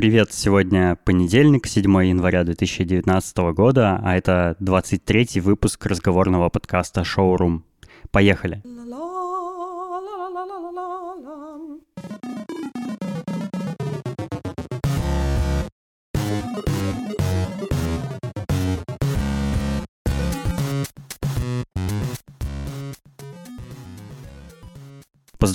Привет, сегодня понедельник, 7 января 2019 года, а это 23-й выпуск разговорного подкаста «Шоурум». Поехали!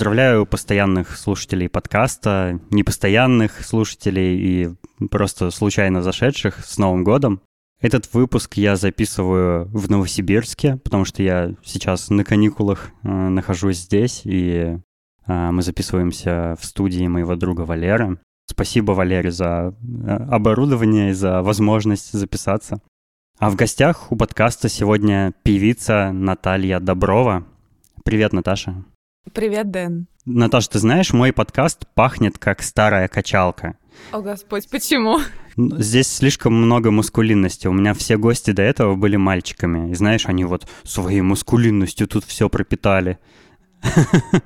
Поздравляю постоянных слушателей подкаста, непостоянных слушателей и просто случайно зашедших с Новым годом. Этот выпуск я записываю в Новосибирске, потому что я сейчас на каникулах э, нахожусь здесь, и э, мы записываемся в студии моего друга Валеры. Спасибо, Валере, за э, оборудование и за возможность записаться. А в гостях у подкаста сегодня певица Наталья Доброва. Привет, Наташа. Привет, Дэн. Наташа, ты знаешь, мой подкаст пахнет как старая качалка. О, Господь, почему? Здесь слишком много мускулинности. У меня все гости до этого были мальчиками. И знаешь, они вот своей мускулинностью тут все пропитали.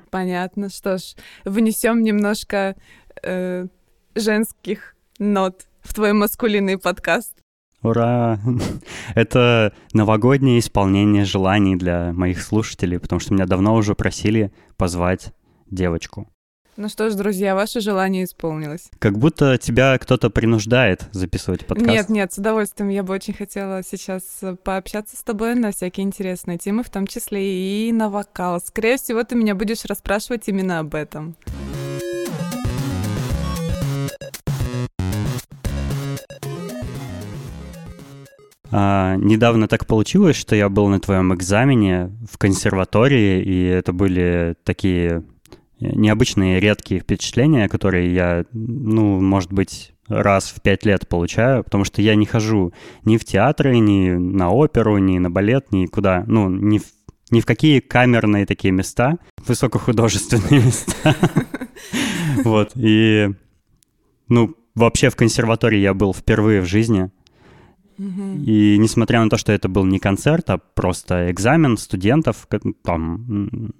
Понятно. Что ж, внесем немножко э, женских нот в твой маскулинный подкаст. Ура! Это новогоднее исполнение желаний для моих слушателей, потому что меня давно уже просили позвать девочку. Ну что ж, друзья, ваше желание исполнилось. Как будто тебя кто-то принуждает записывать подкаст. Нет, нет, с удовольствием. Я бы очень хотела сейчас пообщаться с тобой на всякие интересные темы, в том числе и на вокал. Скорее всего, ты меня будешь расспрашивать именно об этом. А, недавно так получилось, что я был на твоем экзамене в консерватории, и это были такие необычные, редкие впечатления, которые я, ну, может быть, раз в пять лет получаю, потому что я не хожу ни в театры, ни на оперу, ни на балет, ни куда, ну, ни в, ни в какие камерные такие места, высокохудожественные места. Вот, и, ну, вообще в консерватории я был впервые в жизни, и несмотря на то, что это был не концерт, а просто экзамен студентов там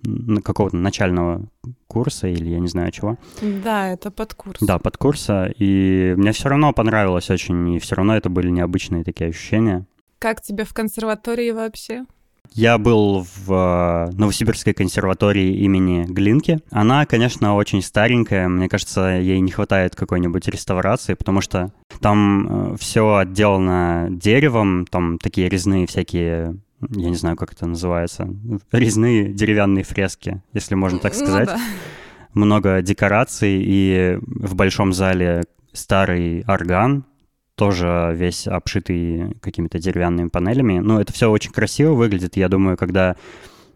какого-то начального курса или я не знаю чего. Да, это подкурс. Да, подкурса. И мне все равно понравилось очень, и все равно это были необычные такие ощущения. Как тебе в консерватории вообще? Я был в э, Новосибирской консерватории имени Глинки. Она, конечно, очень старенькая. Мне кажется, ей не хватает какой-нибудь реставрации, потому что там э, все отделано деревом, там такие резные всякие я не знаю, как это называется, резные деревянные фрески, если можно так ну сказать. Ну, да. Много декораций, и в большом зале старый орган, тоже весь обшитый какими-то деревянными панелями. Ну, это все очень красиво выглядит. Я думаю, когда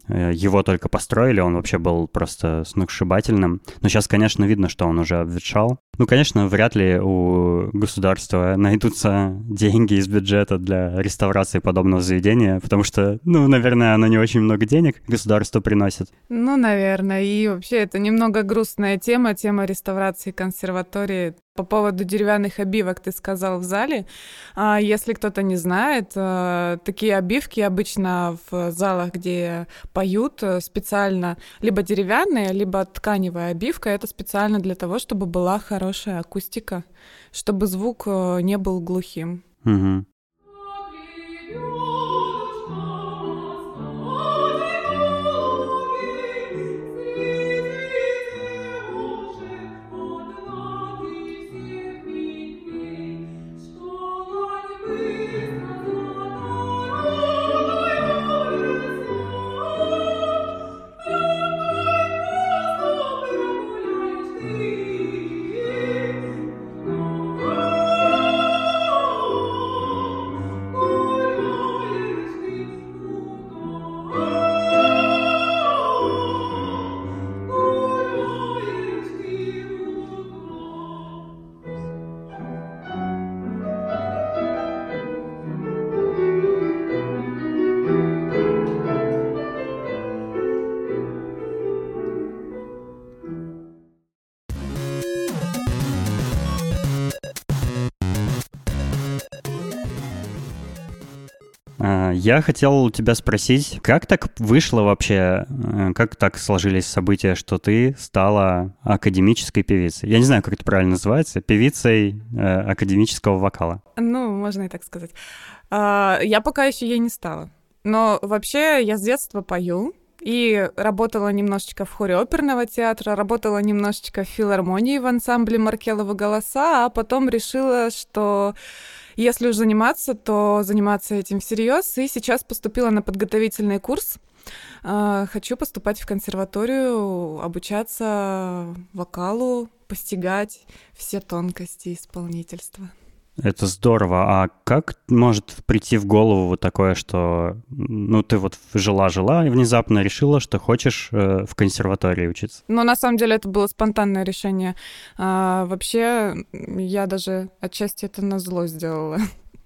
его только построили, он вообще был просто сногсшибательным. Но сейчас, конечно, видно, что он уже обветшал. Ну, конечно, вряд ли у государства найдутся деньги из бюджета для реставрации подобного заведения, потому что, ну, наверное, оно не очень много денег государство приносит. Ну, наверное. И вообще это немного грустная тема, тема реставрации консерватории. По поводу деревянных обивок ты сказал в зале. А если кто-то не знает, э, такие обивки обычно в залах, где поют, э, специально либо деревянная, либо тканевая обивка. Это специально для того, чтобы была хорошая акустика, чтобы звук э, не был глухим. Угу. Я хотел у тебя спросить, как так вышло вообще, э, как так сложились события, что ты стала академической певицей? Я не знаю, как это правильно называется, певицей э, академического вокала. Ну, можно и так сказать. А, я пока еще ей не стала. Но вообще я с детства пою, и работала немножечко в хоре оперного театра, работала немножечко в филармонии в ансамбле Маркелова голоса, а потом решила, что если уж заниматься, то заниматься этим всерьез. И сейчас поступила на подготовительный курс. А, хочу поступать в консерваторию, обучаться вокалу, постигать все тонкости исполнительства. Это здорово. А как может прийти в голову вот такое, что ну ты вот жила-жила и внезапно решила, что хочешь э, в консерватории учиться? Ну, на самом деле это было спонтанное решение. А, вообще, я даже отчасти это на зло сделала.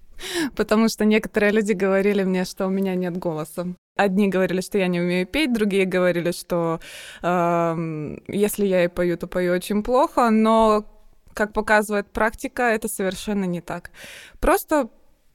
Потому что некоторые люди говорили мне, что у меня нет голоса. Одни говорили, что я не умею петь, другие говорили, что э, если я и пою, то пою очень плохо, но как показывает практика, это совершенно не так. Просто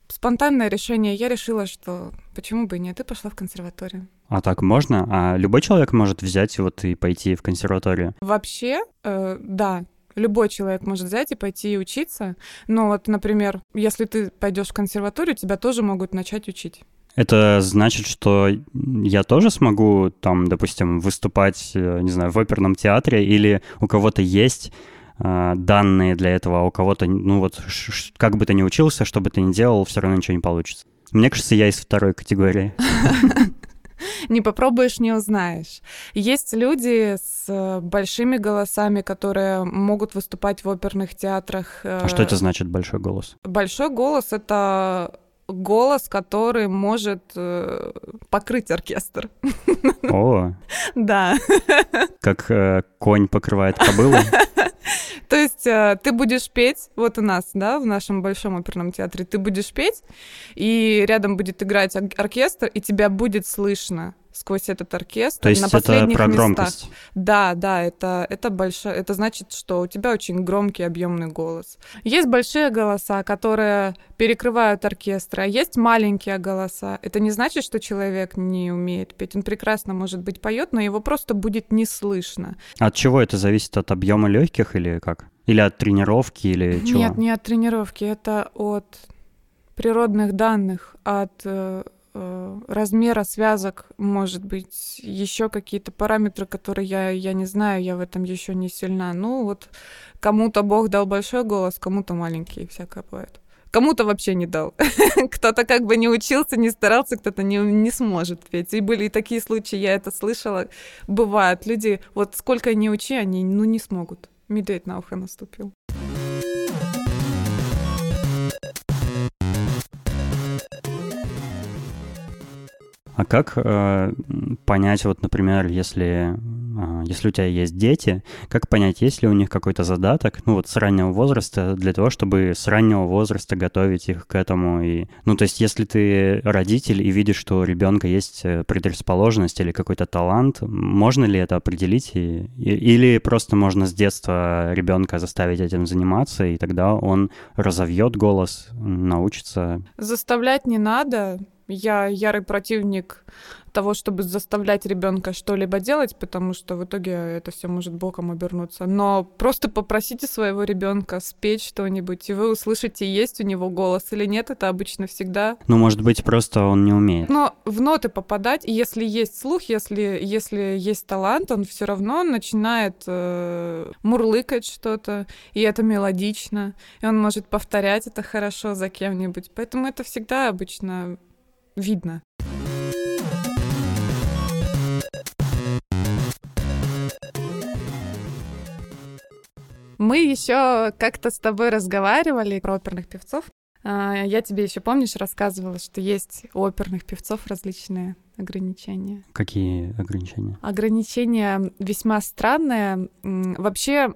спонтанное решение. Я решила, что почему бы и нет, и пошла в консерваторию. А так можно? А любой человек может взять вот и пойти в консерваторию? Вообще, э, да, любой человек может взять и пойти и учиться. Но вот, например, если ты пойдешь в консерваторию, тебя тоже могут начать учить. Это значит, что я тоже смогу там, допустим, выступать, э, не знаю, в оперном театре или у кого-то есть данные для этого, а у кого-то, ну вот, как бы ты ни учился, что бы ты ни делал, все равно ничего не получится. Мне кажется, я из второй категории. Не попробуешь, не узнаешь. Есть люди с э, большими голосами, которые могут выступать в оперных театрах. А что это значит большой голос? Большой голос — это голос, который может э, покрыть оркестр. О. Да. Как э, конь покрывает кобылу. То есть э, ты будешь петь, вот у нас, да, в нашем большом оперном театре, ты будешь петь, и рядом будет играть оркестр, и тебя будет слышно сквозь этот оркестр То есть на последних это про громкость? местах. Да, да, это, это большое, это значит, что у тебя очень громкий, объемный голос. Есть большие голоса, которые перекрывают оркестр, а есть маленькие голоса. Это не значит, что человек не умеет петь. Он прекрасно, может быть, поет, но его просто будет не слышно. От чего это зависит? От объема легких или как? Или от тренировки, или чего? Нет, не от тренировки, это от природных данных, от Э, размера связок, может быть, еще какие-то параметры, которые я, я не знаю, я в этом еще не сильна. Ну, вот кому-то Бог дал большой голос, кому-то маленький, всякое бывает. Кому-то вообще не дал. кто-то как бы не учился, не старался, кто-то не, не сможет петь. И были и такие случаи, я это слышала. Бывают люди, вот сколько не учи, они ну не смогут. Медведь на ухо наступил. А как э, понять, вот, например, если, э, если у тебя есть дети, как понять, есть ли у них какой-то задаток, ну вот с раннего возраста, для того, чтобы с раннего возраста готовить их к этому? И, ну то есть если ты родитель и видишь, что у ребенка есть э, предрасположенность или какой-то талант, можно ли это определить? И, и, или просто можно с детства ребенка заставить этим заниматься, и тогда он разовьет голос, научится? Заставлять не надо, я ярый противник того, чтобы заставлять ребенка что-либо делать, потому что в итоге это все может боком обернуться. Но просто попросите своего ребенка спеть что-нибудь, и вы услышите, есть у него голос или нет. Это обычно всегда. Ну, может быть, просто он не умеет. Но в ноты попадать, если есть слух, если, если есть талант, он все равно начинает э, мурлыкать что-то, и это мелодично, и он может повторять это хорошо за кем-нибудь. Поэтому это всегда обычно видно. Мы еще как-то с тобой разговаривали про оперных певцов. А, я тебе еще помнишь, рассказывала, что есть у оперных певцов различные ограничения. Какие ограничения? Ограничения весьма странные. Вообще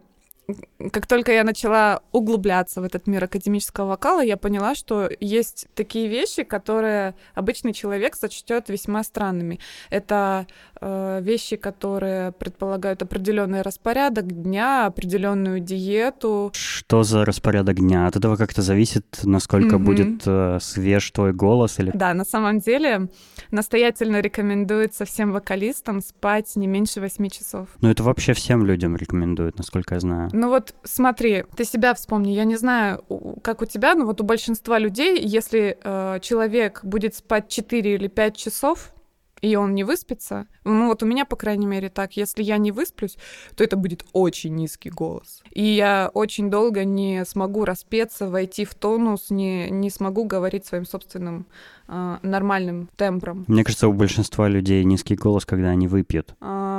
как только я начала углубляться в этот мир академического вокала, я поняла, что есть такие вещи, которые обычный человек сочтет весьма странными. Это вещи, которые предполагают определенный распорядок дня, определенную диету. Что за распорядок дня? От этого как-то зависит, насколько mm-hmm. будет э, свеж твой голос или? Да, на самом деле настоятельно рекомендуется всем вокалистам спать не меньше 8 часов. Ну это вообще всем людям рекомендуют, насколько я знаю. Ну вот смотри, ты себя вспомни. Я не знаю, как у тебя, но вот у большинства людей, если э, человек будет спать 4 или 5 часов, и он не выспится, ну вот у меня, по крайней мере, так, если я не высплюсь, то это будет очень низкий голос. И я очень долго не смогу распеться, войти в тонус, не, не смогу говорить своим собственным э, нормальным тембром. Мне кажется, у большинства людей низкий голос, когда они выпьют. А,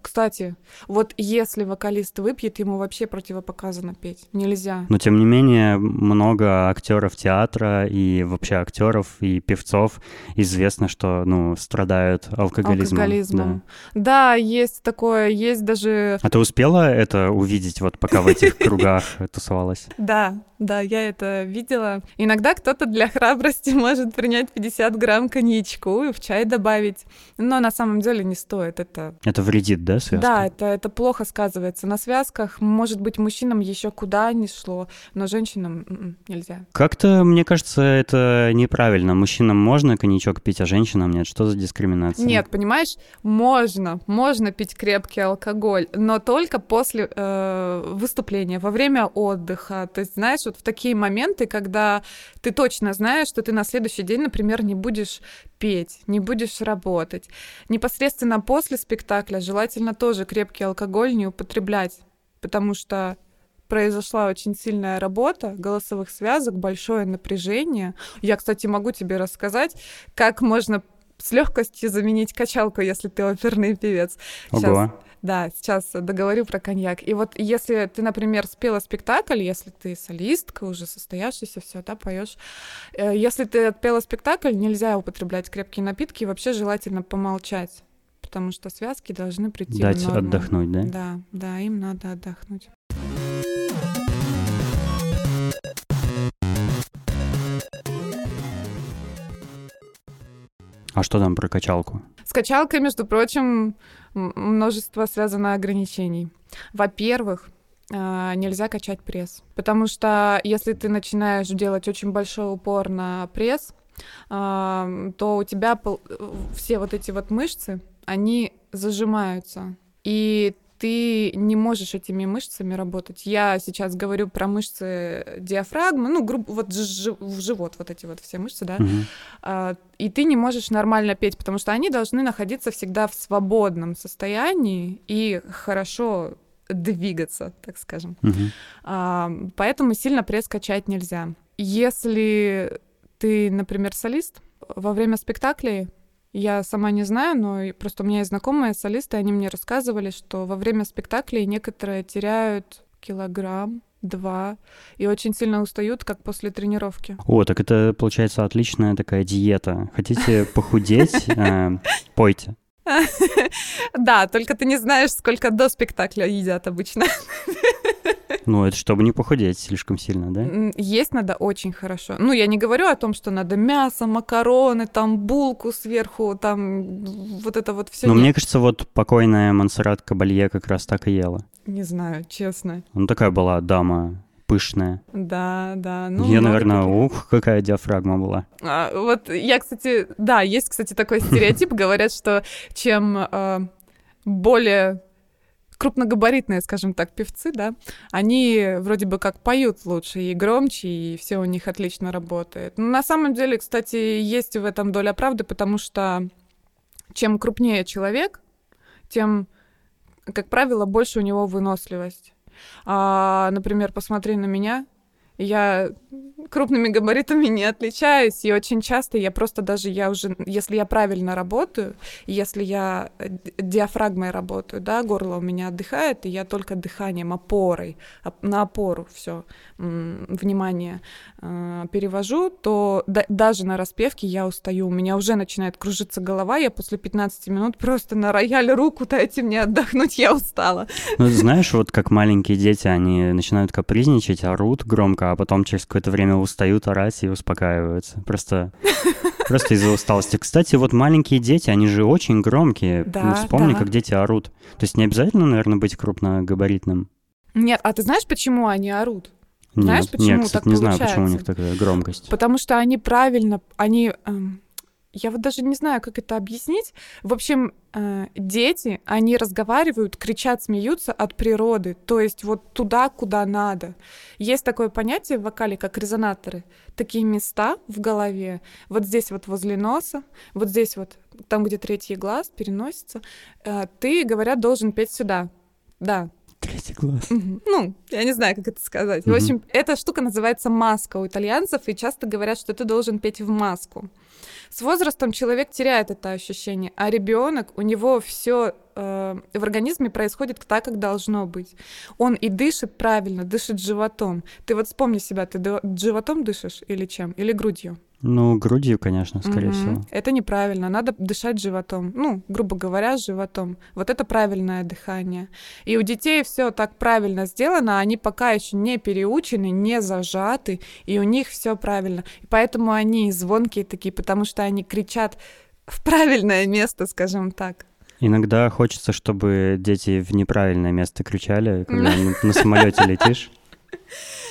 кстати, вот если вокалист выпьет, ему вообще противопоказано петь. Нельзя. Но тем не менее, много актеров театра и вообще актеров и певцов известно, что ну, страдают алкоголизмом. Алкоголизмом. Да. да, есть такое, есть даже... А ты успела это увидеть, вот пока в этих кругах тусовалась? Да, да, я это видела. Иногда кто-то для храбрости может принять 50 грамм коньячку и в чай добавить. Но на самом деле не стоит. Это, это вредит, да, связка? Да, это, это плохо сказывается на связках. Может быть, мужчинам еще куда ни шло, но женщинам м-м, нельзя. Как-то, мне кажется, это неправильно. Мужчинам можно коньячок пить, а женщинам нет. Что за дискриминация? Нет, понимаешь, можно, можно пить крепкий алкоголь, но только после э, выступления, во время отдыха. То есть, знаешь, вот в такие моменты, когда ты точно знаешь, что ты на следующий день, например, не будешь петь, не будешь работать. Непосредственно после спектакля желательно тоже крепкий алкоголь не употреблять, потому что произошла очень сильная работа голосовых связок, большое напряжение. Я, кстати, могу тебе рассказать, как можно с легкостью заменить качалку, если ты оперный певец. Сейчас, Ого. Да, сейчас договорю про коньяк. И вот если ты, например, спела спектакль, если ты солистка, уже состоявшийся, все, да, поешь. Э, если ты отпела спектакль, нельзя употреблять крепкие напитки, и вообще желательно помолчать, потому что связки должны прийти Дать в норму. отдохнуть, да? Да, да, им надо отдохнуть. А что там про качалку? С качалкой, между прочим, множество связано ограничений. Во-первых, а, нельзя качать пресс, потому что если ты начинаешь делать очень большой упор на пресс, а, то у тебя все вот эти вот мышцы, они зажимаются. И ты не можешь этими мышцами работать. Я сейчас говорю про мышцы диафрагмы, ну, грубо, вот в живот вот эти вот все мышцы, да, угу. и ты не можешь нормально петь, потому что они должны находиться всегда в свободном состоянии и хорошо двигаться, так скажем. Угу. Поэтому сильно пресс качать нельзя. Если ты, например, солист, во время спектаклей я сама не знаю, но просто у меня есть знакомые солисты, они мне рассказывали, что во время спектаклей некоторые теряют килограмм, два, и очень сильно устают, как после тренировки. О, так это, получается, отличная такая диета. Хотите похудеть? Э, пойте. Да, только ты не знаешь, сколько до спектакля едят обычно. Ну, это чтобы не похудеть слишком сильно, да? Есть надо очень хорошо. Ну, я не говорю о том, что надо мясо, макароны, там булку сверху, там вот это вот все. Но мне кажется, вот покойная Монсеррат Кабалье как раз так и ела. Не знаю, честно. Ну, такая была дама пышная. Да, да. Ну, я, наверное, ух, какая диафрагма была. А, вот я, кстати, да, есть, кстати, такой стереотип. Говорят, что чем э, более крупногабаритные, скажем так, певцы, да, они вроде бы как поют лучше и громче, и все у них отлично работает. Но на самом деле, кстати, есть в этом доля правды, потому что чем крупнее человек, тем, как правило, больше у него выносливость. А, например, посмотри на меня, я крупными габаритами не отличаюсь, и очень часто я просто даже, я уже, если я правильно работаю, если я э, диафрагмой работаю, да, горло у меня отдыхает, и я только дыханием, опорой, на опору все внимание э, перевожу, то да, даже на распевке я устаю, у меня уже начинает кружиться голова, я после 15 минут просто на рояль руку дайте мне отдохнуть, я устала. Ну, знаешь, вот как маленькие дети, они начинают капризничать, орут громко, а потом через какое-то время устают орать и успокаиваются. Просто Просто из-за усталости. Кстати, вот маленькие дети, они же очень громкие. Да, ну, Вспомни, да. как дети орут. То есть не обязательно, наверное, быть крупногабаритным. Нет, а ты знаешь, почему они орут? Знаешь, нет, почему нет, кстати, так не получается? знаю, почему у них такая громкость. Потому что они правильно, они... Эм, я вот даже не знаю, как это объяснить. В общем, э, дети, они разговаривают, кричат, смеются от природы, то есть вот туда, куда надо. Есть такое понятие в вокале, как резонаторы. Такие места в голове, вот здесь вот возле носа, вот здесь вот, там, где третий глаз переносится, э, ты, говорят, должен петь сюда. Да, Третий глаз. Угу. Ну, я не знаю, как это сказать. Угу. В общем, эта штука называется маска у итальянцев, и часто говорят, что ты должен петь в маску. С возрастом человек теряет это ощущение, а ребенок, у него все э, в организме происходит так, как должно быть. Он и дышит правильно, дышит животом. Ты вот вспомни себя, ты животом дышишь или чем? Или грудью? Ну, грудью, конечно, скорее угу. всего. Это неправильно. Надо дышать животом. Ну, грубо говоря, животом. Вот это правильное дыхание. И у детей все так правильно сделано, они пока еще не переучены, не зажаты, и у них все правильно. И поэтому они звонкие такие, потому что они кричат в правильное место, скажем так. Иногда хочется, чтобы дети в неправильное место кричали, когда на самолете летишь.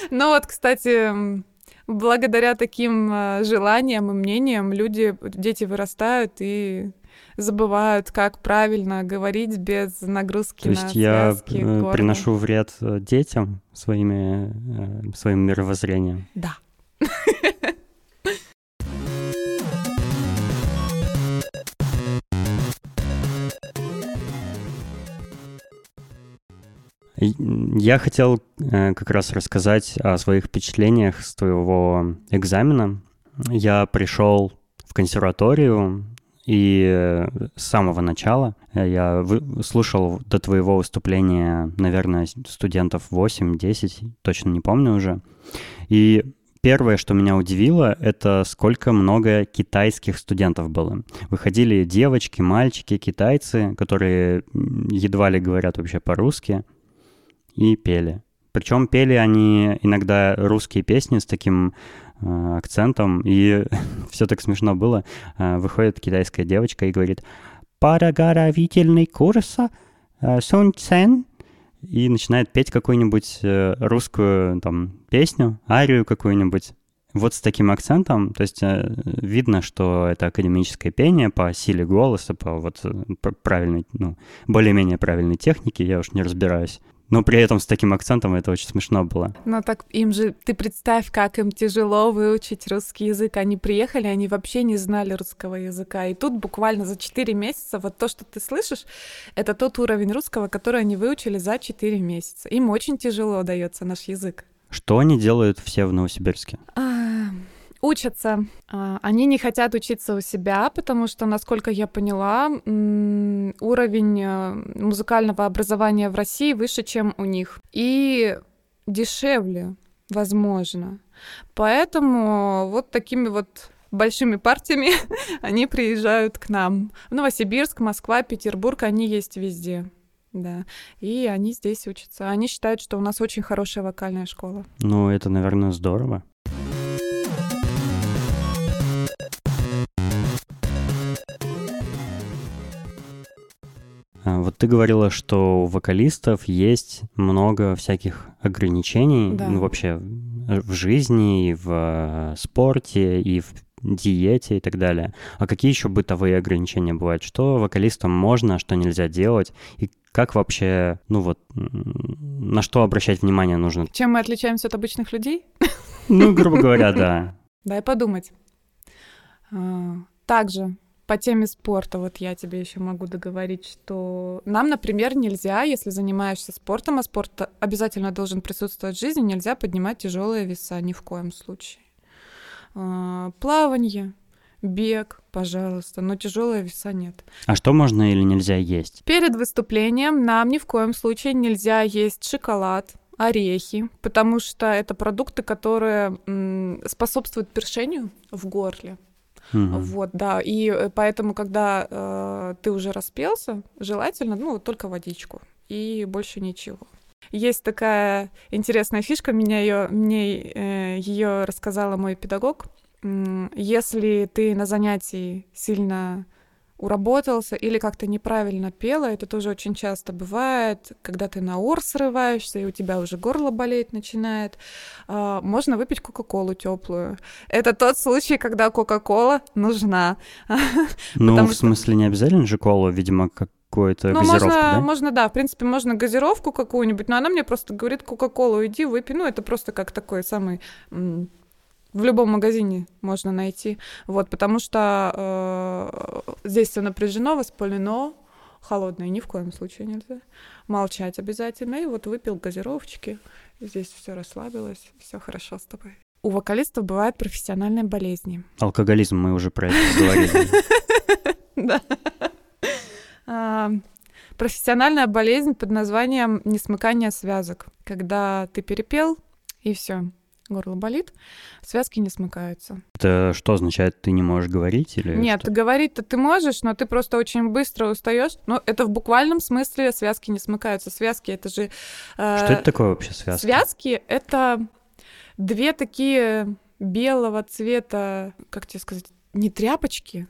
Ну вот, кстати, благодаря таким э, желаниям и мнениям люди, дети вырастают и забывают, как правильно говорить без нагрузки То есть на я связки, э, приношу вред э, детям своими, своим мировоззрением? Да. Я хотел э, как раз рассказать о своих впечатлениях с твоего экзамена. Я пришел в консерваторию, и э, с самого начала я слушал до твоего выступления, наверное, студентов 8-10, точно не помню уже. И Первое, что меня удивило, это сколько много китайских студентов было. Выходили девочки, мальчики, китайцы, которые едва ли говорят вообще по-русски и пели. Причем пели они иногда русские песни с таким э, акцентом, и все так смешно было. Э, выходит китайская девочка и говорит «Парагоровительный курс э, Сунь Цен» и начинает петь какую-нибудь э, русскую там песню, арию какую-нибудь. Вот с таким акцентом, то есть э, видно, что это академическое пение по силе голоса, по вот э, правильной, ну, более-менее правильной технике, я уж не разбираюсь но при этом с таким акцентом это очень смешно было. Но так им же, ты представь, как им тяжело выучить русский язык. Они приехали, они вообще не знали русского языка. И тут буквально за 4 месяца вот то, что ты слышишь, это тот уровень русского, который они выучили за 4 месяца. Им очень тяжело дается наш язык. Что они делают все в Новосибирске? А, учатся. А, они не хотят учиться у себя, потому что, насколько я поняла, уровень э, музыкального образования в России выше, чем у них. И дешевле, возможно. Поэтому вот такими вот большими партиями они приезжают к нам. В Новосибирск, Москва, Петербург, они есть везде. Да, и они здесь учатся. Они считают, что у нас очень хорошая вокальная школа. Ну, это, наверное, здорово. Ты говорила, что у вокалистов есть много всяких ограничений да. ну, вообще в жизни, и в э, спорте, и в диете и так далее. А какие еще бытовые ограничения бывают? Что вокалистам можно, а что нельзя делать? И как вообще, ну вот, на что обращать внимание нужно? Чем мы отличаемся от обычных людей? Ну, грубо говоря, да. Дай подумать. А, также по теме спорта, вот я тебе еще могу договорить, что нам, например, нельзя, если занимаешься спортом, а спорт обязательно должен присутствовать в жизни, нельзя поднимать тяжелые веса ни в коем случае. А, плавание, бег, пожалуйста, но тяжелая веса нет. А что можно или нельзя есть? Перед выступлением нам ни в коем случае нельзя есть шоколад, орехи, потому что это продукты, которые способствуют першению в горле. Мгм. Вот, да. И э, поэтому, когда э, ты уже распелся, желательно, ну, только водичку и больше ничего. Есть такая интересная фишка, меня ее, мне ее рассказала мой педагог. Если ты на занятии сильно уработался или как-то неправильно пела, это тоже очень часто бывает, когда ты на ор срываешься, и у тебя уже горло болеть начинает, а, можно выпить кока-колу теплую. Это тот случай, когда кока-кола нужна. Ну, в смысле, не обязательно же колу, видимо, какую-то Ну, газировку, можно, да? можно, да, в принципе, можно газировку какую-нибудь, но она мне просто говорит, кока-колу иди, выпей. Ну, это просто как такой самый... м, В любом магазине можно найти. Вот, потому что э, здесь все напряжено, воспалено, холодное ни в коем случае нельзя. Молчать обязательно. И вот выпил газировочки, и здесь все расслабилось, все хорошо с тобой. У вокалистов бывают профессиональные болезни. Алкоголизм, мы уже про это говорили. Да. А, Профессиональная болезнь под названием несмыкание связок. Когда ты перепел, и все, горло болит, связки не смыкаются. Это что означает, ты не можешь говорить или Нет, что? говорить-то ты можешь, но ты просто очень быстро устаешь. Но это в буквальном смысле связки не смыкаются. Связки это же... э, Что это такое вообще связка? Связки — это две такие белого цвета, как тебе сказать, не тряпочки,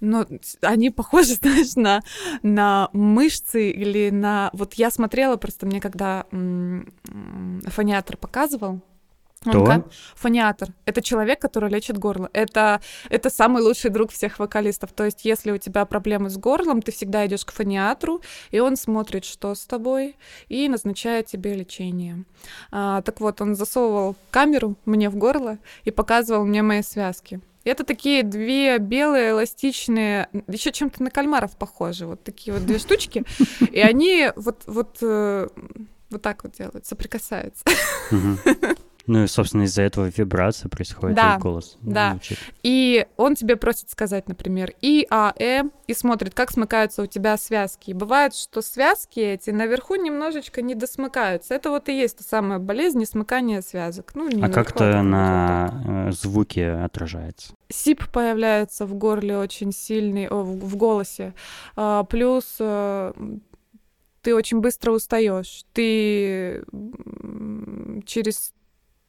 но они похожи, знаешь, на, на мышцы или на... Вот я смотрела просто мне, когда фониатор показывал, Кто? Фониатор. Это человек, который лечит горло. Это, это самый лучший друг всех вокалистов. То есть, если у тебя проблемы с горлом, ты всегда идешь к фониатру, и он смотрит, что с тобой, и назначает тебе лечение. А, так вот, он засовывал камеру мне в горло и показывал мне мои связки. Это такие две белые эластичные, еще чем-то на кальмаров похожи, вот такие вот две штучки, и они вот вот э, вот так вот делают, соприкасаются. Ну и, собственно, из-за этого вибрация происходит, Да, и голос да. звучит. И он тебе просит сказать, например, И, А, Э, и смотрит, как смыкаются у тебя связки. И бывает, что связки эти наверху немножечко не досмыкаются. Это вот и есть та самая болезнь несмыкания связок. Ну, не А как-то на э, звуке отражается. Сип появляется в горле очень сильный, о, в, в голосе. А, плюс э, ты очень быстро устаешь. Ты через,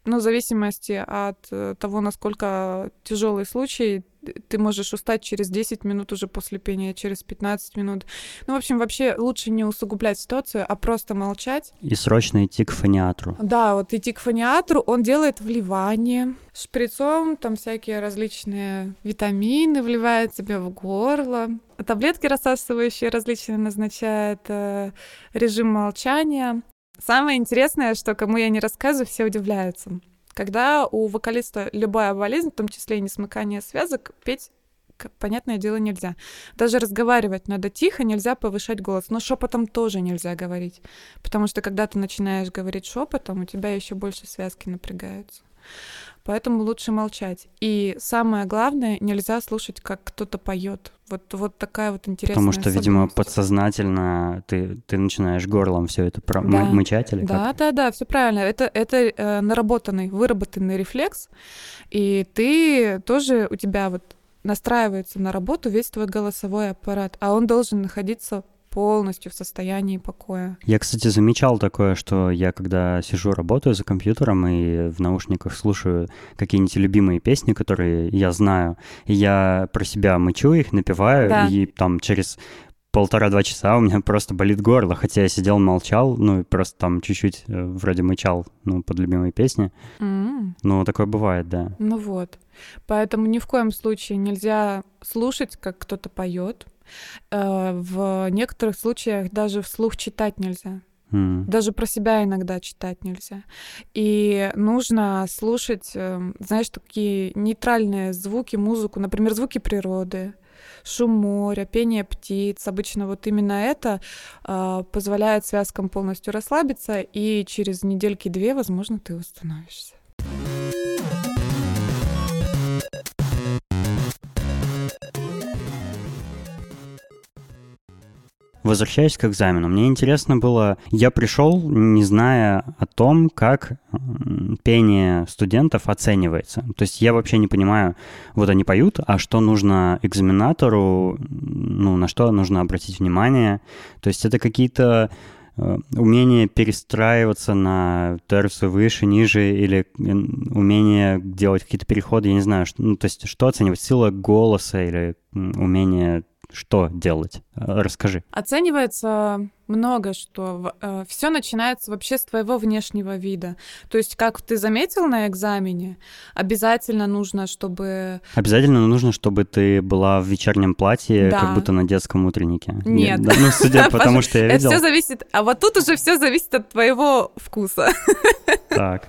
ну, в зависимости от э, того, насколько тяжелый случай, ты можешь устать через 10 минут уже после пения, через 15 минут. Ну, в общем, вообще лучше не усугублять ситуацию, а просто молчать И срочно идти к фониатру. да, вот идти к фониатру, он делает вливание шприцом, там всякие различные витамины вливает себе в горло. Таблетки рассасывающие различные назначает, э, режим молчания. Самое интересное, что кому я не рассказываю, все удивляются. Когда у вокалиста любая болезнь, в том числе и несмыкание связок, петь понятное дело, нельзя. Даже разговаривать надо тихо, нельзя повышать голос. Но шепотом тоже нельзя говорить. Потому что когда ты начинаешь говорить шепотом, у тебя еще больше связки напрягаются. Поэтому лучше молчать. И самое главное, нельзя слушать, как кто-то поет. Вот, вот такая вот интересная Потому что, видимо, подсознательно ты, ты начинаешь горлом все это про- Да. мы- мычать или Да, как? да, да, все правильно. Это, это э, наработанный, выработанный рефлекс, и ты тоже у тебя вот настраивается на работу весь твой голосовой аппарат, а он должен находиться полностью в состоянии покоя. Я, кстати, замечал такое, что я когда сижу, работаю за компьютером и в наушниках слушаю какие-нибудь любимые песни, которые я знаю, и я про себя мычу их, напеваю, Да. и там через полтора-два часа у меня просто болит горло, хотя я сидел, молчал, ну и просто там чуть-чуть э, вроде мычал, ну, под любимые песни. М, Ну, такое бывает, да. Ну вот. Поэтому ни в коем случае нельзя слушать, как кто-то поет. Э, В некоторых случаях даже вслух читать нельзя. Даже про себя иногда читать нельзя. И нужно слушать, эм, знаешь, такие нейтральные звуки, музыку, например, звуки природы, шум моря, пение птиц. Обычно вот именно это а, позволяет связкам полностью расслабиться, и через недельки-две, возможно, ты восстановишься. Возвращаясь к экзамену, мне интересно было, я пришел, не зная о том, как пение студентов оценивается. То есть я вообще не понимаю, вот они поют, а что нужно экзаменатору, ну, на что нужно обратить внимание. То есть это какие-то э, умение перестраиваться на терцию выше, ниже, или умение делать какие-то переходы, я не знаю, что, ну, то есть что оценивать, сила голоса или умение что делать? Э, расскажи. Оценивается много что. Э, Все начинается вообще с твоего внешнего вида. То есть, как ты заметил на экзамене, обязательно нужно, чтобы... Обязательно нужно, чтобы ты была в вечернем платье, да. как будто на детском утреннике. Нет. Нет? Ну, судя по тому, что я видел. Это все зависит... А вот тут уже все зависит от твоего вкуса. Так.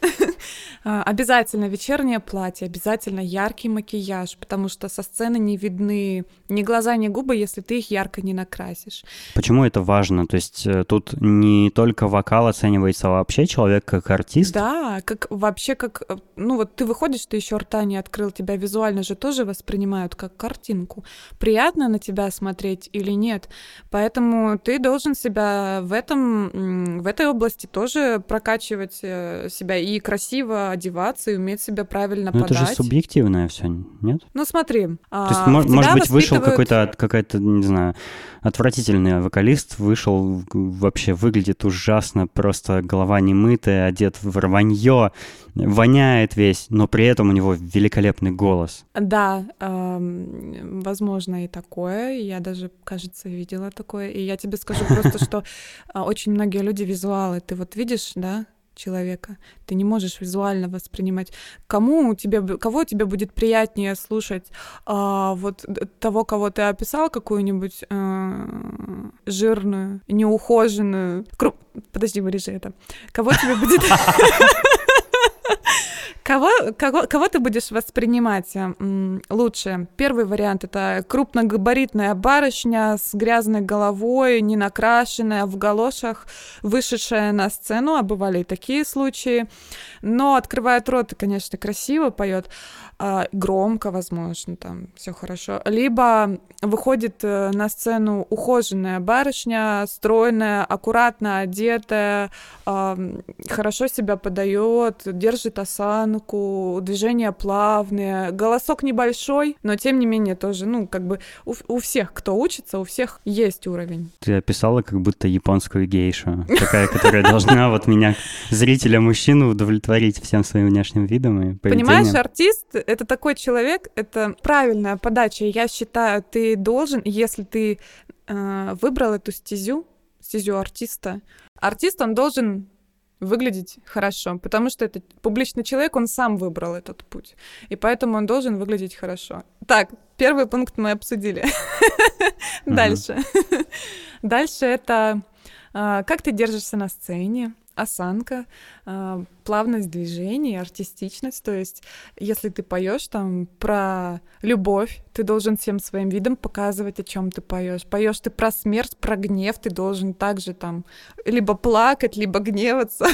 А, обязательно вечернее платье, обязательно яркий макияж, потому что со сцены не видны ни глаза, ни губы, если ты их ярко не накрасишь. Почему это важно? То есть э, тут не только вокал оценивается, а вообще человек как артист? Да, как вообще как... Э, ну вот ты выходишь, ты еще рта не открыл, тебя визуально же тоже воспринимают как картинку. Приятно на тебя смотреть или нет? Поэтому ты должен себя в этом, в этой области тоже прокачивать э, себя и красиво одеваться и уметь себя правильно Но подать. это же субъективное все, нет? Ну смотри. То есть, а, может быть, воспитывают... вышел какой-то, какая-то, не знаю, отвратительный вокалист, вышел, вообще выглядит ужасно, просто голова не мытая, одет в рванье, воняет весь, но при этом у него великолепный голос. Да, э, возможно и такое. Я даже, кажется, видела такое. И я тебе скажу просто, что а, очень многие люди визуалы. Ты вот видишь, да, человека. Ты не можешь визуально воспринимать, кому тебе, кого тебе будет приятнее слушать, а, вот того, кого ты описал, какую-нибудь а, жирную, неухоженную, кру... подожди, вырежи это, кого тебе будет Кого, кого, кого ты будешь воспринимать лучше? Первый вариант — это крупногабаритная барышня с грязной головой, не накрашенная, в галошах, вышедшая на сцену, а бывали и такие случаи, но открывает рот и, конечно, красиво поет. А, громко, возможно, там все хорошо. Либо выходит э, на сцену ухоженная барышня, стройная, аккуратно одетая, хорошо себя подает, держит осанку, движения плавные, голосок небольшой, но тем не менее тоже, ну, как бы у, у всех, кто учится, у всех есть уровень. Ты описала как будто японскую гейшу, такая, которая должна вот меня, зрителя мужчину, удовлетворить всем своим внешним видом и поведением. Понимаешь, артист это такой человек, это правильная подача. Я считаю, ты должен, если ты э, выбрал эту стезю, стезю артиста, артист, он должен выглядеть хорошо, потому что это публичный человек, он сам выбрал этот путь, и поэтому он должен выглядеть хорошо. Так, первый пункт мы обсудили. Дальше. Дальше это э, как ты держишься на сцене, осанка, а, плавность движений, артистичность. То есть, если ты поешь там про любовь, ты должен всем своим видом показывать, о чем ты поешь. Поешь ты про смерть, про гнев, ты должен также там либо плакать, либо гневаться.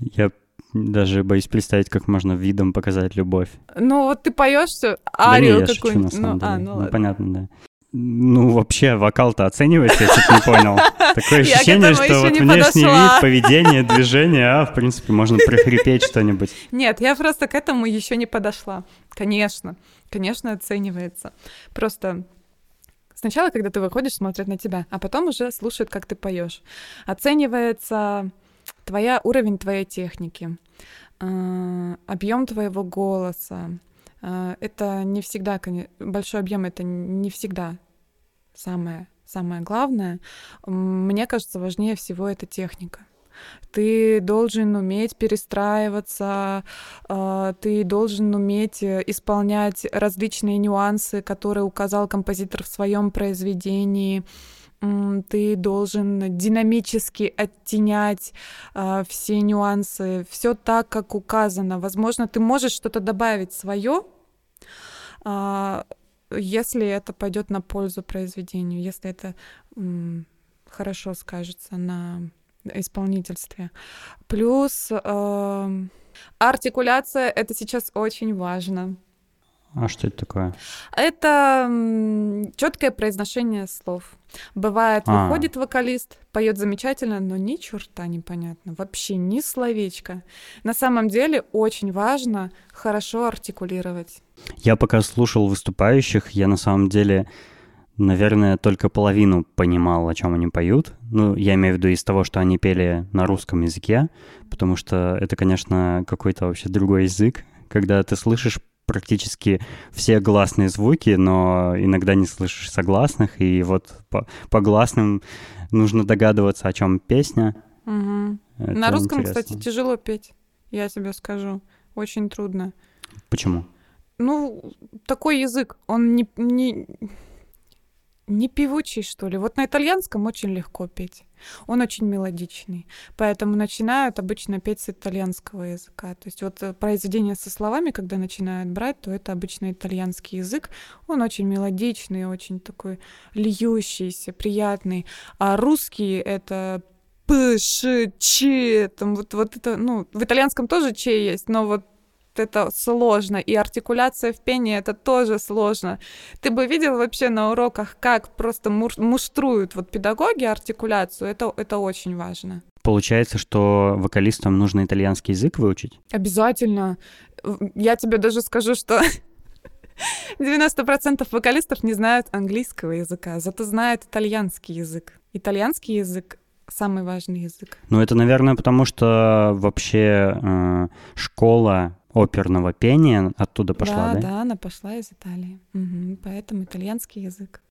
Я даже боюсь представить, как можно видом показать любовь. Ну вот ты поешь арию да какую-нибудь. Ну, а, ну, ну понятно, да. Ну, вообще, вокал-то оценивается, я что-то не понял. Такое ощущение, что вот внешний вид, поведение, движение, а, в принципе, можно прохрипеть что-нибудь. Нет, я просто к этому еще не подошла. Конечно, конечно, оценивается. Просто сначала, когда ты выходишь, смотрят на тебя, а потом уже слушают, как ты поешь. Оценивается твоя уровень твоей техники, а, объем твоего голоса, это не всегда, большой объем это не всегда самое, самое главное. Мне кажется, важнее всего это техника. Ты должен уметь перестраиваться, а, ты должен уметь э, исполнять различные нюансы, которые указал композитор в своем произведении ты должен динамически оттенять э, все нюансы, все так, как указано. Возможно, ты можешь что-то добавить свое, если это пойдет на пользу произведению, если это хорошо скажется на исполнительстве. Плюс э, артикуляция это сейчас очень важно. А что это такое? Это четкое произношение слов. Бывает, а. выходит вокалист, поет замечательно, но ни черта непонятно, вообще ни словечко. На самом деле очень важно хорошо артикулировать. Я пока слушал выступающих, я на самом деле, наверное, только половину понимал, о чем они поют. Ну, я имею в виду из того, что они пели на русском языке, потому что это, конечно, какой-то вообще другой язык, когда ты слышишь практически все гласные звуки, но иногда не слышишь согласных, и вот по, по гласным нужно догадываться, о чем песня. Угу. На русском, интересно. кстати, тяжело петь, я тебе скажу. Очень трудно. Почему? Ну, такой язык, он не, не, не певучий, что ли. Вот на итальянском очень легко петь. Он очень мелодичный. Поэтому начинают обычно петь с итальянского языка. То есть вот э, произведение со словами, когда начинают брать, то это обычно итальянский язык. Он очень мелодичный, очень такой льющийся, приятный. А русский — это П, Ш, Ч, там вот, вот это, ну, в итальянском тоже Ч есть, но вот это сложно, и артикуляция в пении это тоже сложно. Ты бы видел вообще на уроках, как просто муштруют вот педагоги артикуляцию, это, это очень важно. Получается, что вокалистам нужно итальянский язык выучить? Обязательно. Я тебе даже скажу, что 90% вокалистов не знают английского языка, зато знают итальянский язык. Итальянский язык самый важный язык. Ну, это, наверное, потому что вообще э, школа оперного пения оттуда пошла, да? Да, да, она пошла из Италии. Угу, поэтому итальянский язык.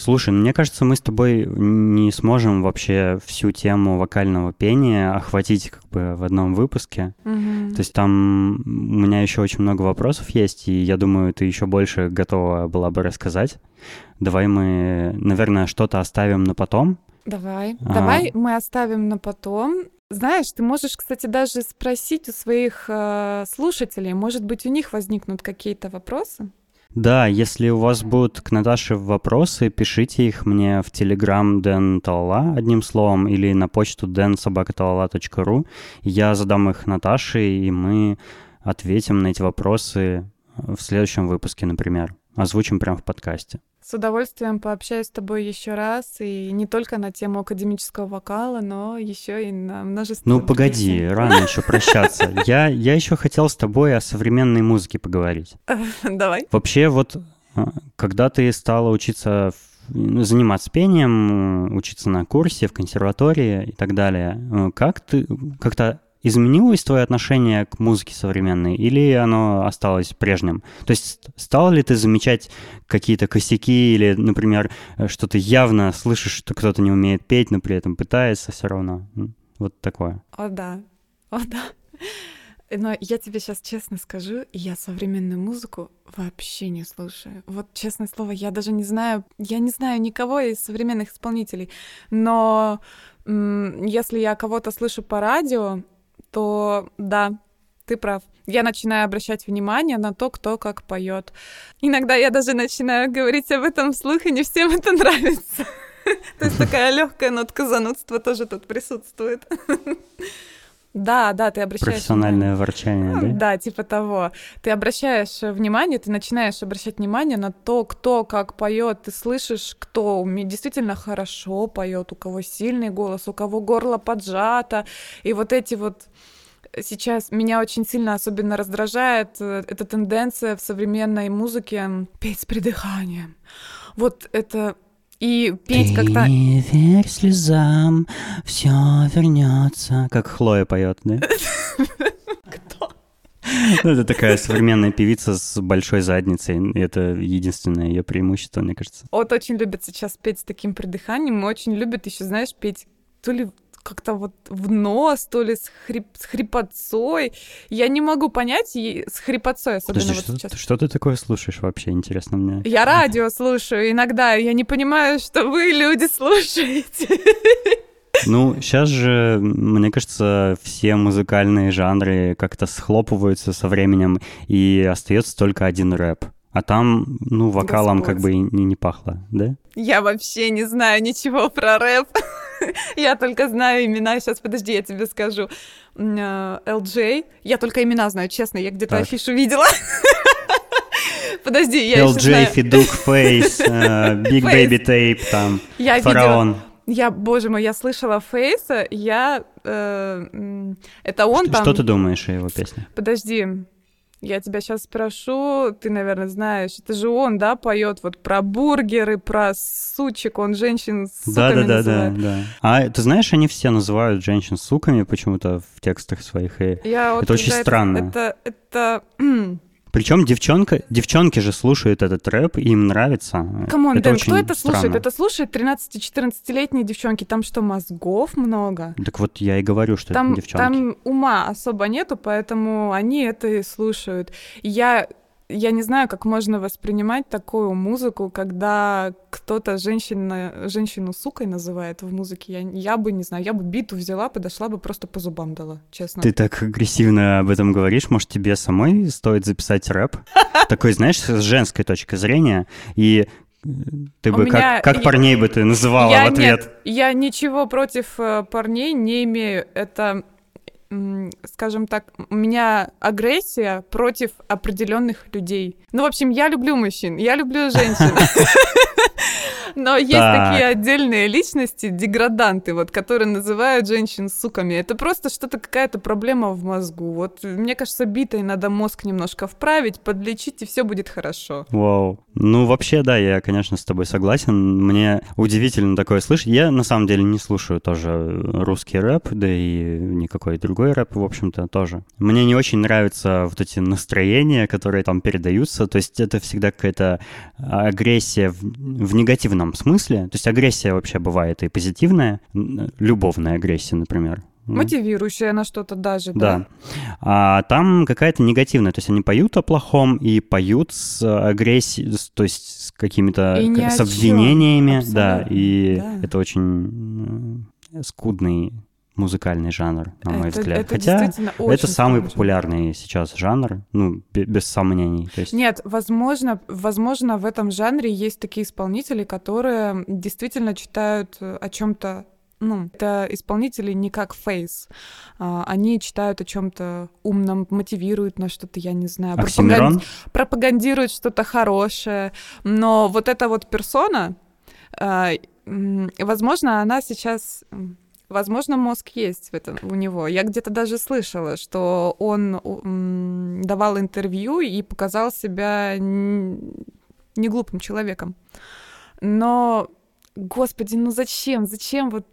Слушай, мне кажется, мы с тобой не сможем вообще всю тему вокального пения охватить как бы в одном выпуске. Угу. То есть там у меня еще очень много вопросов есть, и я думаю, ты еще больше готова была бы рассказать. Давай мы, наверное, что-то оставим на потом. Давай. А... Давай мы оставим на потом. Знаешь, ты можешь, кстати, даже спросить у своих э, слушателей, может быть, у них возникнут какие-то вопросы. Да, если у вас будут к Наташе вопросы, пишите их мне в Telegram Дэн Талала одним словом или на почту densobakatalala.ru. Я задам их Наташе, и мы ответим на эти вопросы в следующем выпуске, например. Озвучим прямо в подкасте. С удовольствием пообщаюсь с тобой еще раз, и не только на тему академического вокала, но еще и на множество... Ну, погоди, тем. рано еще прощаться. Я, я еще хотел с тобой о современной музыке поговорить. Давай. Вообще, вот а, когда ты стала учиться ну, заниматься пением, учиться на курсе, в консерватории и так далее, э, как ты как-то изменилось твое отношение к музыке современной или оно осталось прежним? То есть стал ли ты замечать какие-то косяки или, например, что ты явно слышишь, что кто-то не умеет петь, но при этом пытается все равно? Вот такое. О, да. О, да. Но я тебе сейчас честно скажу, я современную музыку вообще не слушаю. Вот, честное слово, я даже не знаю, я не знаю никого из современных исполнителей. Но если я кого-то слышу по радио, то да, ты прав. Я начинаю обращать внимание на то, кто как поет. Иногда я даже начинаю говорить об этом вслух, и не всем это нравится. То есть такая легкая нотка занудства тоже тут присутствует. Да, да, ты обращаешь... Профессиональное ворчание, да? Да, типа того. Ты обращаешь внимание, ты начинаешь обращать внимание на то, кто как поет. Ты слышишь, кто действительно хорошо поет, у кого сильный голос, у кого горло поджато. И вот эти вот сейчас меня очень сильно особенно раздражает э, эта тенденция в современной музыке петь с придыханием. Вот это и петь как-то... Не верь слезам, все вернется. Как Хлоя поет, да? Кто? Ну, это такая современная певица с большой задницей. Это единственное ее преимущество, мне кажется. Вот очень любят сейчас петь с таким придыханием. Очень любят еще, знаешь, петь то ли как-то вот в нос, то ли с, хрип, с хрипотцой. Я не могу понять, с хрипотцой особенно Подожди, вот что, сейчас. Что ты такое слушаешь вообще, интересно мне? Я радио слушаю иногда, я не понимаю, что вы, люди, слушаете. Ну, сейчас же, мне кажется, все музыкальные жанры как-то схлопываются со временем, и остается только один рэп. А там, ну, вокалом Господь. как бы и не, не пахло, да? Я вообще не знаю ничего про рэп. Я только знаю имена. Сейчас, подожди, я тебе скажу. LJ. Я только имена знаю, честно. Я где-то афишу видела. Подожди, я LJ. Фидук, Фейс, Big Baby Tape, там, я Фараон. Я, боже мой, я слышала Фейса, я... Э, это он что, там... Что ты думаешь о его песне? Подожди, я тебя сейчас спрошу, ты, наверное, знаешь, это же он, да, поет вот про бургеры, про сучек, он женщин с суками да, да, да, да, да. А ты знаешь, они все называют женщин суками почему-то в текстах своих, и я это вот очень странно. Это, это, причем девчонка, девчонки же слушают этот рэп, и им нравится. Come on, это Дэн, кто это странно. слушает? Это слушает 13-14-летние девчонки. Там что, мозгов много? Так вот я и говорю, что там, это девчонки. Там ума особо нету, поэтому они это и слушают. Я я не знаю, как можно воспринимать такую музыку, когда кто-то женщина, женщину сукой называет в музыке. Я, я бы, не знаю, я бы биту взяла, подошла бы, просто по зубам дала, честно. Ты так агрессивно об этом говоришь, может, тебе самой стоит записать рэп? Такой, знаешь, с женской точки зрения, и ты бы как, как парней бы ты называла я, в ответ? Нет, я ничего против э, парней не имею. Это скажем так, у меня агрессия против определенных людей. Ну, в общем, я люблю мужчин, я люблю женщин. Но есть так. такие отдельные личности, деграданты, вот, которые называют женщин суками. Это просто что-то, какая-то проблема в мозгу. Вот, мне кажется, битой надо мозг немножко вправить, подлечить, и все будет хорошо. Вау. Ну, вообще, да, я, конечно, с тобой согласен. Мне удивительно такое слышать. Я, на самом деле, не слушаю тоже русский рэп, да и никакой другой рэп, в общем-то, тоже. Мне не очень нравятся вот эти настроения, которые там передаются. То есть это всегда какая-то агрессия в, в негативном смысле. То есть агрессия вообще бывает и позитивная, любовная агрессия, например. Мотивирующая на что-то даже, да. Да. А там какая-то негативная. То есть они поют о плохом и поют с агрессией, то есть с какими-то с обвинениями. Да, и да. это очень скудный музыкальный жанр, на мой это, взгляд. Это Хотя это самый жанр. популярный сейчас жанр, ну, без сомнений. То есть... Нет, возможно, возможно, в этом жанре есть такие исполнители, которые действительно читают о чем-то ну, это исполнители не как фейс. А, они читают о чем-то умном, мотивируют на что-то, я не знаю, пропаган... пропагандируют что-то хорошее. Но вот эта вот персона, а, возможно, она сейчас Возможно, мозг есть в этом у него. Я где-то даже слышала, что он давал интервью и показал себя не глупым человеком. Но, господи, ну зачем? Зачем вот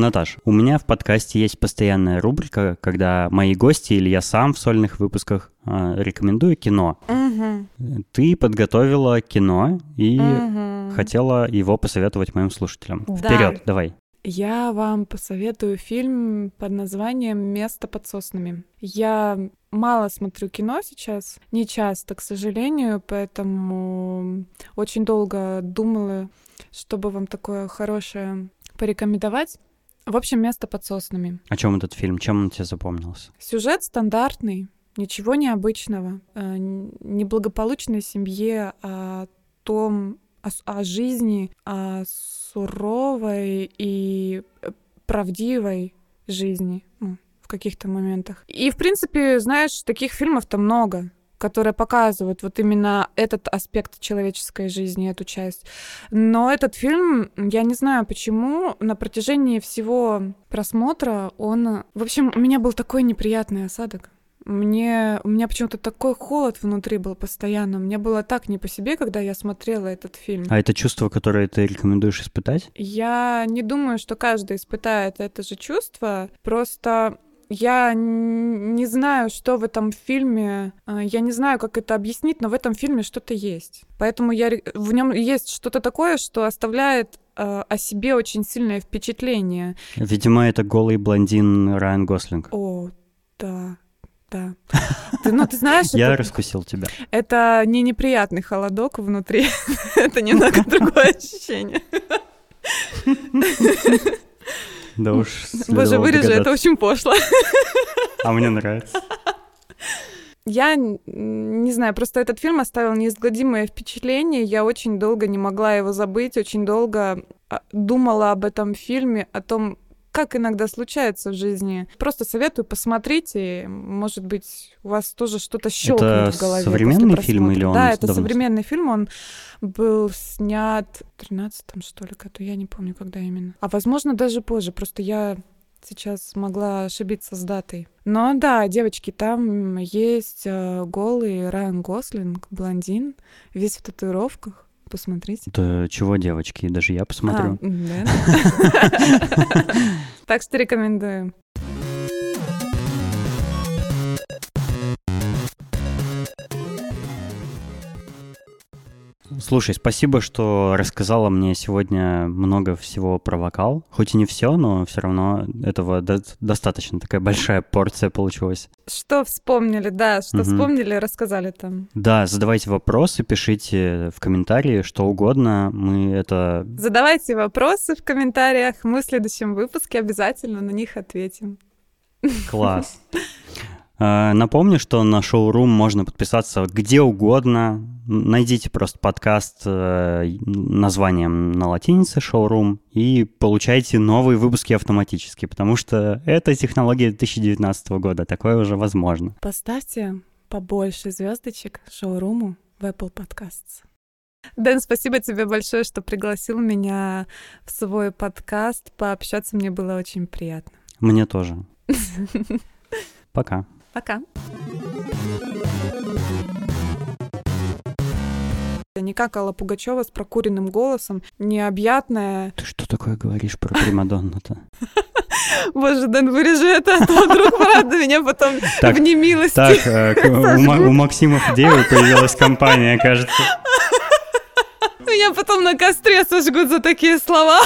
Наташ, у меня в подкасте есть постоянная рубрика, когда мои гости или я сам в сольных выпусках э, рекомендую кино. Угу. Ты подготовила кино и угу. хотела его посоветовать моим слушателям. Да. Вперед, давай. Я вам посоветую фильм под названием «Место под соснами». Я мало смотрю кино сейчас, не часто, к сожалению, поэтому очень долго думала, чтобы вам такое хорошее порекомендовать. В общем, место под соснами. О чем этот фильм? Чем он тебе запомнился? Сюжет стандартный, ничего необычного. Э, неблагополучной семье, о том, о, о жизни, о суровой и э, правдивой жизни ну, в каких-то моментах. И, в принципе, знаешь, таких фильмов-то много которые показывают вот именно этот аспект человеческой жизни, эту часть. Но этот фильм, я не знаю почему, на протяжении всего просмотра он... В общем, у меня был такой неприятный осадок. Мне, у меня почему-то такой холод внутри был постоянно. Мне было так не по себе, когда я смотрела этот фильм. А это чувство, которое ты рекомендуешь испытать? Я не думаю, что каждый испытает это же чувство. Просто я не знаю, что в этом фильме, а, я не знаю, как это объяснить, но в этом фильме что-то есть. Поэтому я, в нем есть что-то такое, что оставляет а, о себе очень сильное впечатление. Видимо, это голый блондин Райан Гослинг. О, да, да. Ты, ну, ты знаешь... Я это, раскусил тебя. Это не неприятный холодок внутри. это немного другое ощущение. Да уж. Боже, вырежи, это очень пошло. А мне нравится. Я не знаю, просто этот фильм оставил неизгладимое впечатление. Я очень долго не могла его забыть, очень долго а, думала об этом фильме, о том, как иногда случается в жизни. Просто советую посмотреть, и, может быть, у вас тоже что-то щелкнет это в голове. современный фильм или он Да, это давно... современный фильм, он был снят в 13-м, что ли, году, я не помню, когда именно. А возможно, даже позже, просто я сейчас могла ошибиться с датой. Но да, девочки, там есть э, голый Райан Гослинг, блондин, весь в татуировках. Посмотрите. Да чего, девочки, даже я посмотрю. А, так что рекомендую. Слушай, спасибо, что рассказала мне сегодня много всего про вокал. Хоть и не все, но все равно этого до- достаточно. Такая большая порция получилась. Что вспомнили, да, что угу. вспомнили, рассказали там. Да, задавайте вопросы, пишите в комментарии что угодно. Мы это... Задавайте вопросы в комментариях. Мы в следующем выпуске обязательно на них ответим. Класс. Э, напомню, что на шоурум можно подписаться где угодно. Найдите просто подкаст э, названием на латинице «Шоурум» и получайте новые выпуски автоматически, потому что это технология 2019 года, такое уже возможно. Поставьте побольше звездочек шоуруму в Apple Podcasts. Дэн, спасибо тебе большое, что пригласил меня в свой подкаст. Пообщаться мне было очень приятно. Мне тоже. Пока. Пока. Не как Алла Пугачева с прокуренным голосом, необъятная. Ты что такое говоришь про Примадонну-то? Боже, Дэн, вырежи это, а то вдруг правда меня потом так, в немилости Так, э, у, у Максима Фадеева появилась компания, кажется. Меня потом на костре сожгут за такие слова.